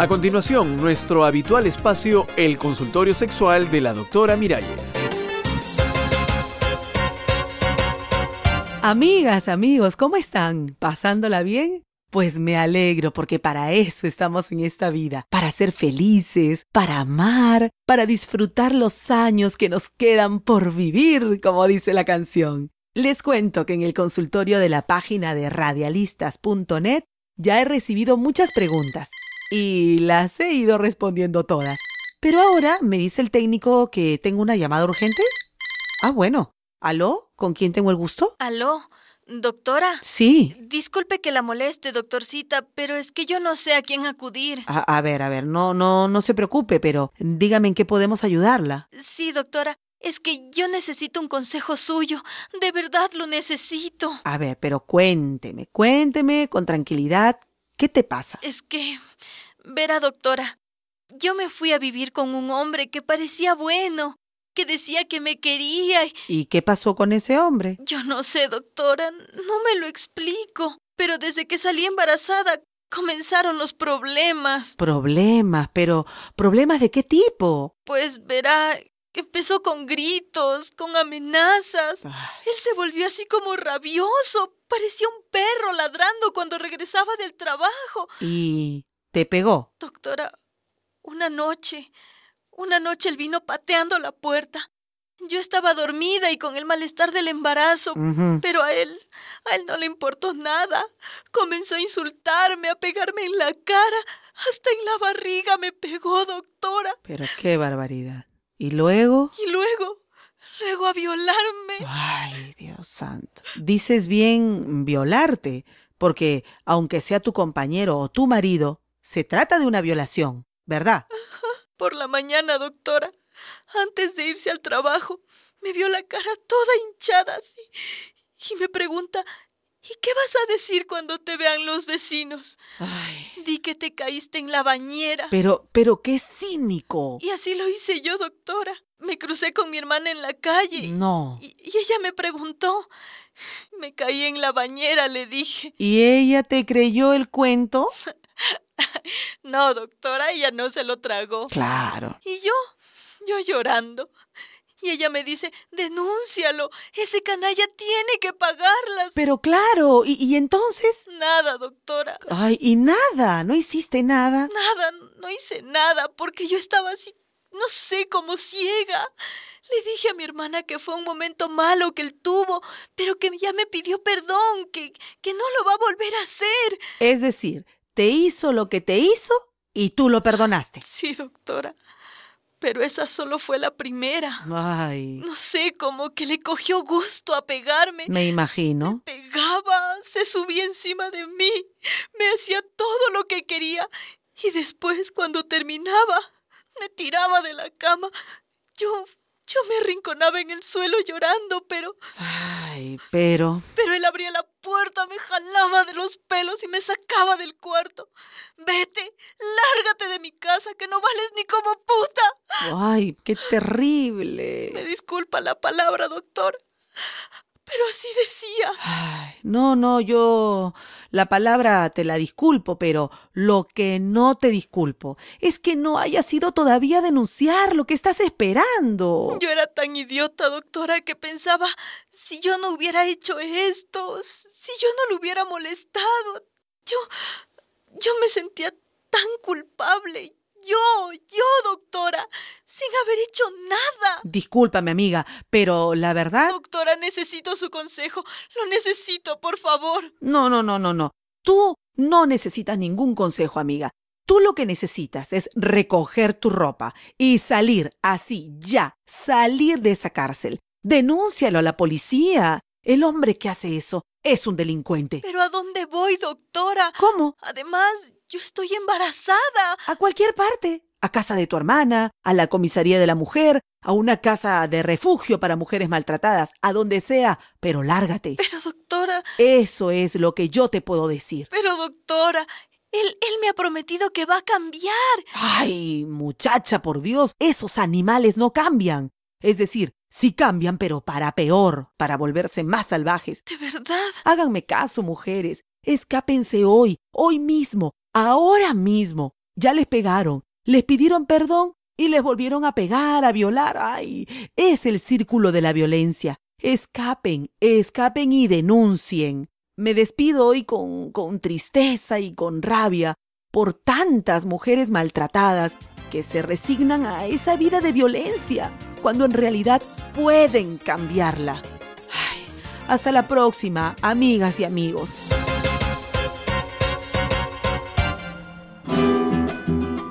A continuación, nuestro habitual espacio, el consultorio sexual de la doctora Miralles. Amigas, amigos, ¿cómo están? ¿Pasándola bien? Pues me alegro porque para eso estamos en esta vida, para ser felices, para amar, para disfrutar los años que nos quedan por vivir, como dice la canción. Les cuento que en el consultorio de la página de radialistas.net ya he recibido muchas preguntas y las he ido respondiendo todas. Pero ahora me dice el técnico que tengo una llamada urgente. Ah, bueno. ¿Aló? ¿Con quién tengo el gusto? ¿Aló? ¿Doctora? Sí. Disculpe que la moleste, doctorcita, pero es que yo no sé a quién acudir. A, a ver, a ver, no, no, no se preocupe, pero dígame en qué podemos ayudarla. Sí, doctora. Es que yo necesito un consejo suyo. De verdad lo necesito. A ver, pero cuénteme, cuénteme con tranquilidad. ¿Qué te pasa? Es que, verá, doctora, yo me fui a vivir con un hombre que parecía bueno, que decía que me quería. y- ¿Y qué pasó con ese hombre? Yo no sé, doctora, no me lo explico. Pero desde que salí embarazada comenzaron los problemas. Problemas, pero ¿problemas de qué tipo? Pues verá, empezó con gritos, con amenazas. Ay, Él se volvió así como rabioso. Parecía un perro ladrando cuando regresaba del trabajo. ¿Y te pegó? Doctora, una noche, una noche él vino pateando la puerta. Yo estaba dormida y con el malestar del embarazo, pero a él, a él no le importó nada. Comenzó a insultarme, a pegarme en la cara, hasta en la barriga me pegó, doctora. Pero qué barbaridad. ¿Y luego? Y luego, luego a violarme. Ay, Dios santo. Dices bien violarte, porque aunque sea tu compañero o tu marido, se trata de una violación, ¿verdad? Por la mañana, doctora, antes de irse al trabajo, me vio la cara toda hinchada así y me pregunta, ¿y qué vas a decir cuando te vean los vecinos? Ay, Di que te caíste en la bañera. pero, pero qué cínico. Y así lo hice yo, doctora. Me crucé con mi hermana en la calle No. y, y ella me preguntó. Me caí en la bañera, le dije. ¿Y ella te creyó el cuento? No, doctora, ella no se lo tragó. Claro. Y yo, yo llorando. Y ella me dice, denúncialo, ese canalla tiene que pagarlas. Pero claro, ¿y, y entonces? Nada, doctora, Ay, y nada, no hiciste nada. nada, no hice nada porque yo estaba así, no sé, como ciega. Le dije a mi hermana que fue un momento malo que él tuvo, pero que ya me pidió perdón, que, que no lo va a volver a hacer. Es decir, te hizo lo que te hizo y tú lo perdonaste. Sí, doctora, pero esa solo fue la primera. Ay, No sé, como que le cogió gusto a pegarme. me imagino. pegaba, se subía encima de mí, me hacía todo lo que quería y después cuando terminaba me tiraba de la cama. Yo yo me arrinconaba en el suelo llorando, pero Ay, pero... pero él abría la puerta, me jalaba de los pelos y me sacaba del cuarto. Vete, lárgate de mi casa que no vales ni como puta. Ay, qué terrible. Me disculpa la palabra, doctor, pero así decía. Ay, no, no, yo la palabra te la disculpo, pero lo que no te disculpo es que no hayas ido todavía a denunciar lo que estás esperando. Yo era tan idiota, doctora, que pensaba, si yo no hubiera hecho esto, si yo no lo hubiera molestado, yo, yo me sentía tan culpable. Yo, yo, doctora, sin haber hecho nada. Discúlpame, amiga, pero la verdad... Doctora, necesito su consejo. Lo necesito, por favor. No, no, no, no, no. Tú no necesitas ningún consejo, amiga. Tú lo que necesitas es recoger tu ropa y salir así, ya, salir de esa cárcel. Denúncialo a la policía. El hombre que hace eso es un delincuente. Pero ¿a dónde voy, doctora? ¿Cómo? Además, yo estoy embarazada. A cualquier parte. A casa de tu hermana, a la comisaría de la mujer, a una casa de refugio para mujeres maltratadas, a donde sea, pero lárgate. Pero, doctora, Eso es lo que yo te puedo decir. pero, doctora, él, él me ha prometido que va a cambiar. Ay, muchacha, por Dios, esos animales no cambian. Es decir, sí cambian, pero para peor, para volverse más salvajes. ¿De verdad? Háganme caso, mujeres. Escápense hoy, hoy mismo, ahora mismo. Ya les pegaron, les pidieron perdón y les volvieron a pegar, a violar. ¡Ay! Es el círculo de la violencia. Escapen, escapen y denuncien. Me despido hoy con, con tristeza y con rabia por tantas mujeres maltratadas que se resignan a esa vida de violencia cuando en realidad pueden cambiarla. Ay, hasta la próxima, amigas y amigos.